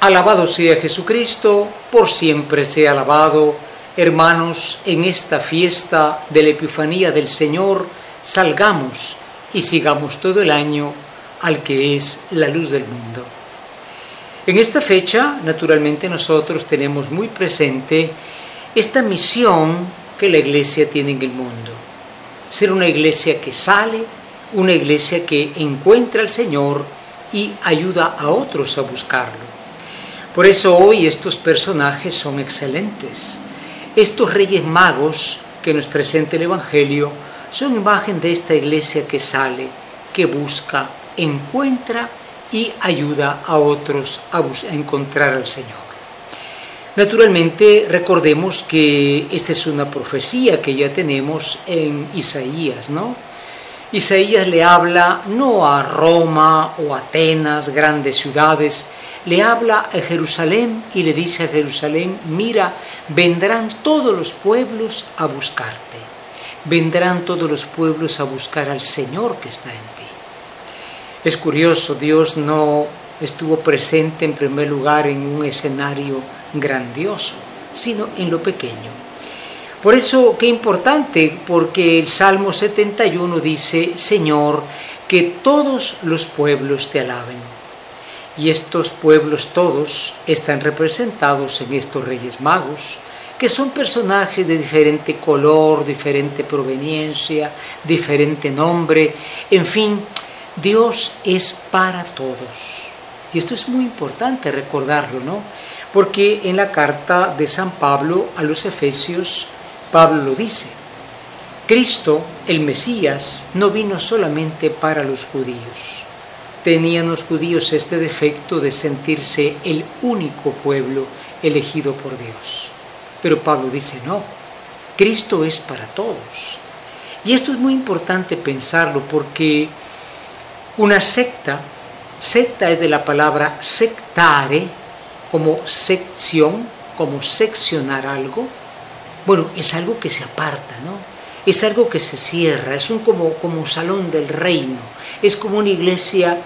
Alabado sea Jesucristo, por siempre sea alabado. Hermanos, en esta fiesta de la Epifanía del Señor, salgamos y sigamos todo el año al que es la luz del mundo. En esta fecha, naturalmente, nosotros tenemos muy presente esta misión que la Iglesia tiene en el mundo. Ser una iglesia que sale, una iglesia que encuentra al Señor y ayuda a otros a buscarlo. Por eso hoy estos personajes son excelentes. Estos reyes magos que nos presenta el Evangelio son imagen de esta iglesia que sale, que busca, encuentra y ayuda a otros a, encontrar al Señor. Naturalmente, recordemos que esta es una profecía que ya tenemos en Isaías, ¿no? Isaías le habla no a Roma o Atenas, grandes ciudades, le habla a Jerusalén y le dice a Jerusalén, mira, vendrán todos los pueblos a buscarte, vendrán todos los pueblos a buscar al Señor que está en ti. Es curioso, Dios no estuvo presente en primer lugar en un escenario grandioso, sino en lo pequeño. Por eso, qué importante, porque el Salmo 71 dice, Señor, que todos los pueblos te alaben y estos pueblos todos están representados en estos reyes magos, que son personajes de diferente color, diferente proveniencia, diferente nombre, en fin, Dios es para todos. Y esto es muy importante recordarlo, ¿no? Porque en la carta de San Pablo a los Efesios, Pablo lo dice, Cristo, el Mesías, no vino solamente para los judíos tenían los judíos este defecto de sentirse el único pueblo elegido por Dios. Pero Pablo dice, no, Cristo es para todos. Y esto es muy importante pensarlo porque una secta, secta es de la palabra sectare, como sección, como seccionar algo, bueno, es algo que se aparta, ¿no? Es algo que se cierra, es un como, como salón del reino, es como una iglesia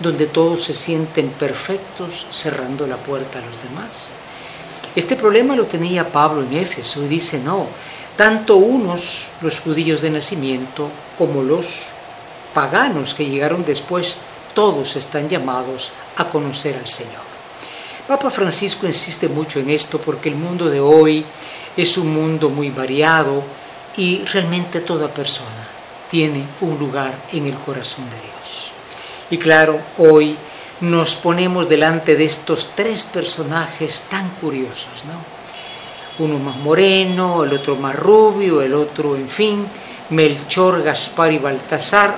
donde todos se sienten perfectos cerrando la puerta a los demás. Este problema lo tenía Pablo en Éfeso y dice, no, tanto unos, los judíos de nacimiento, como los paganos que llegaron después, todos están llamados a conocer al Señor. Papa Francisco insiste mucho en esto porque el mundo de hoy es un mundo muy variado y realmente toda persona tiene un lugar en el corazón de Dios. Y claro, hoy nos ponemos delante de estos tres personajes tan curiosos, ¿no? Uno más moreno, el otro más rubio, el otro, en fin, Melchor, Gaspar y Baltasar.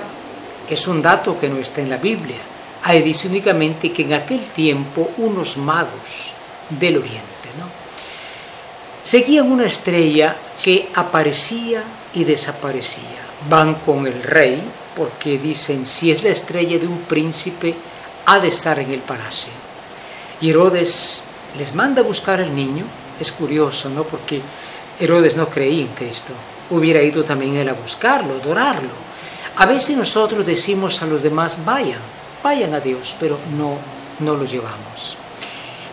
Es un dato que no está en la Biblia. Ahí dice únicamente que en aquel tiempo unos magos del oriente, ¿no? Seguían una estrella que aparecía y desaparecía. Van con el rey, porque dicen, si es la estrella de un príncipe, ha de estar en el palacio. Y Herodes les manda a buscar al niño. Es curioso, ¿no? Porque Herodes no creía en Cristo. Hubiera ido también él a buscarlo, adorarlo. A veces nosotros decimos a los demás, vayan, vayan a Dios, pero no, no los llevamos.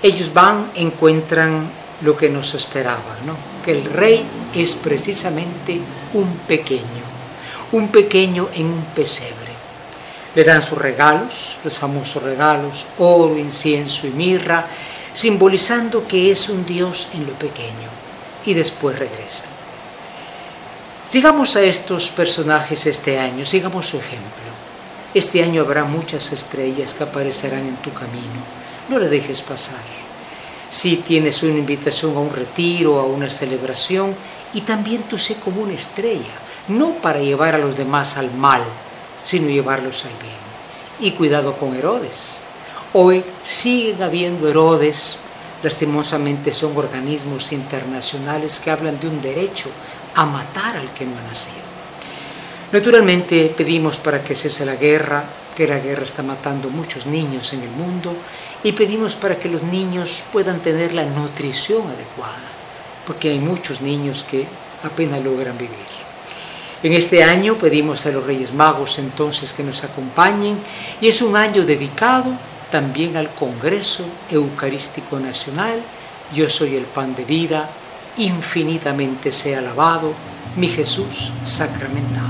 Ellos van, encuentran lo que nos esperaba, ¿no? Que el rey es precisamente un pequeño un pequeño en un pesebre. Le dan sus regalos, los famosos regalos, oro, incienso y mirra, simbolizando que es un Dios en lo pequeño, y después regresa. Sigamos a estos personajes este año, sigamos su ejemplo. Este año habrá muchas estrellas que aparecerán en tu camino, no le dejes pasar. Si tienes una invitación a un retiro, a una celebración, y también tú sé como una estrella, no para llevar a los demás al mal, sino llevarlos al bien. Y cuidado con Herodes. Hoy siguen habiendo Herodes, lastimosamente son organismos internacionales que hablan de un derecho a matar al que no ha nacido. Naturalmente pedimos para que cese la guerra, que la guerra está matando muchos niños en el mundo, y pedimos para que los niños puedan tener la nutrición adecuada, porque hay muchos niños que apenas logran vivir. En este año pedimos a los Reyes Magos entonces que nos acompañen y es un año dedicado también al Congreso Eucarístico Nacional. Yo soy el pan de vida, infinitamente sea alabado mi Jesús sacramentado.